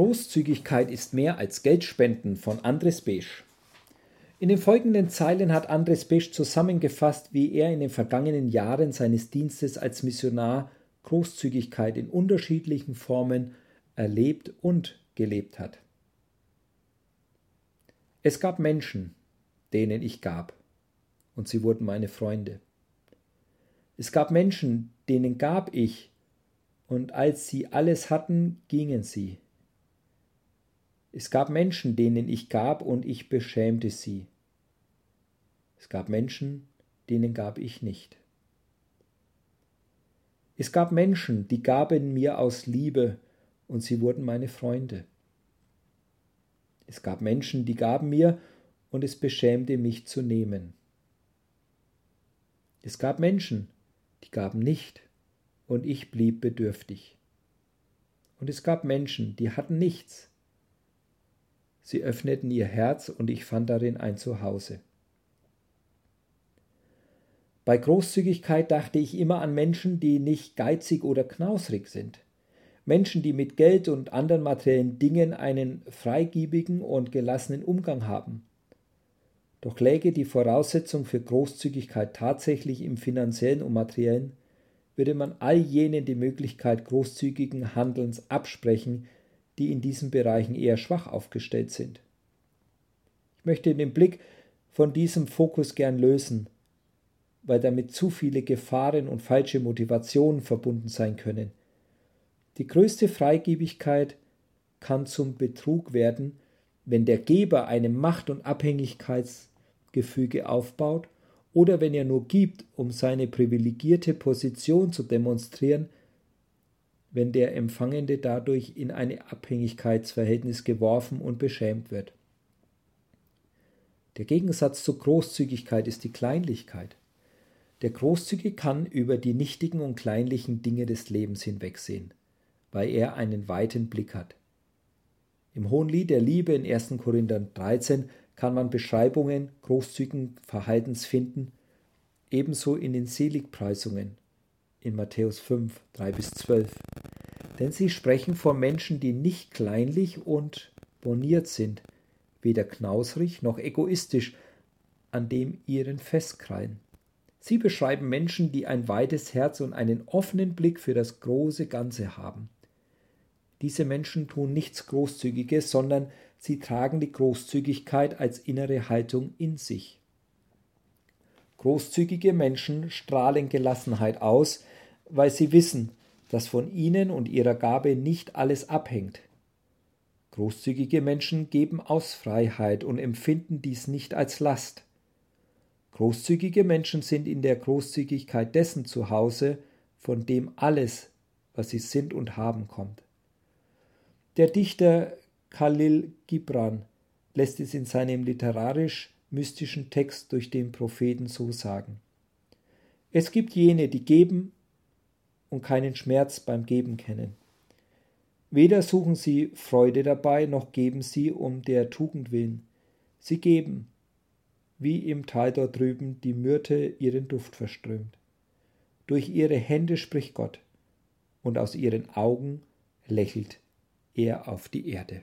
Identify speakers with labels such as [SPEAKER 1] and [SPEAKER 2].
[SPEAKER 1] Großzügigkeit ist mehr als Geldspenden von Andres Besch. In den folgenden Zeilen hat Andres Besch zusammengefasst, wie er in den vergangenen Jahren seines Dienstes als Missionar Großzügigkeit in unterschiedlichen Formen erlebt und gelebt hat. Es gab Menschen, denen ich gab, und sie wurden meine Freunde. Es gab Menschen, denen gab ich, und als sie alles hatten, gingen sie. Es gab Menschen, denen ich gab, und ich beschämte sie. Es gab Menschen, denen gab ich nicht. Es gab Menschen, die gaben mir aus Liebe, und sie wurden meine Freunde. Es gab Menschen, die gaben mir, und es beschämte mich zu nehmen. Es gab Menschen, die gaben nicht, und ich blieb bedürftig. Und es gab Menschen, die hatten nichts, Sie öffneten ihr Herz und ich fand darin ein Zuhause. Bei Großzügigkeit dachte ich immer an Menschen, die nicht geizig oder knausrig sind. Menschen, die mit Geld und anderen materiellen Dingen einen freigiebigen und gelassenen Umgang haben. Doch läge die Voraussetzung für Großzügigkeit tatsächlich im finanziellen und materiellen, würde man all jenen die Möglichkeit großzügigen Handelns absprechen, die in diesen Bereichen eher schwach aufgestellt sind. Ich möchte den Blick von diesem Fokus gern lösen, weil damit zu viele Gefahren und falsche Motivationen verbunden sein können. Die größte Freigebigkeit kann zum Betrug werden, wenn der Geber eine Macht- und Abhängigkeitsgefüge aufbaut oder wenn er nur gibt, um seine privilegierte Position zu demonstrieren, wenn der Empfangende dadurch in ein Abhängigkeitsverhältnis geworfen und beschämt wird. Der Gegensatz zur Großzügigkeit ist die Kleinlichkeit. Der Großzügige kann über die nichtigen und kleinlichen Dinge des Lebens hinwegsehen, weil er einen weiten Blick hat. Im Hohen Lied der Liebe in 1. Korinther 13 kann man Beschreibungen großzügigen Verhaltens finden, ebenso in den Seligpreisungen in Matthäus 5, 3 bis 12. Denn sie sprechen von Menschen, die nicht kleinlich und boniert sind, weder knausrig noch egoistisch, an dem ihren festkrallen. Sie beschreiben Menschen, die ein weites Herz und einen offenen Blick für das große Ganze haben. Diese Menschen tun nichts Großzügiges, sondern sie tragen die Großzügigkeit als innere Haltung in sich. Großzügige Menschen strahlen Gelassenheit aus, weil sie wissen, dass von ihnen und ihrer Gabe nicht alles abhängt. Großzügige Menschen geben aus Freiheit und empfinden dies nicht als Last. Großzügige Menschen sind in der Großzügigkeit dessen zu Hause, von dem alles, was sie sind und haben, kommt. Der Dichter Khalil Gibran lässt es in seinem literarisch mystischen Text durch den Propheten so sagen. Es gibt jene, die geben und keinen Schmerz beim Geben kennen. Weder suchen sie Freude dabei, noch geben sie um der Tugend willen. Sie geben, wie im Tal dort drüben die Myrte ihren Duft verströmt. Durch ihre Hände spricht Gott, und aus ihren Augen lächelt er auf die Erde.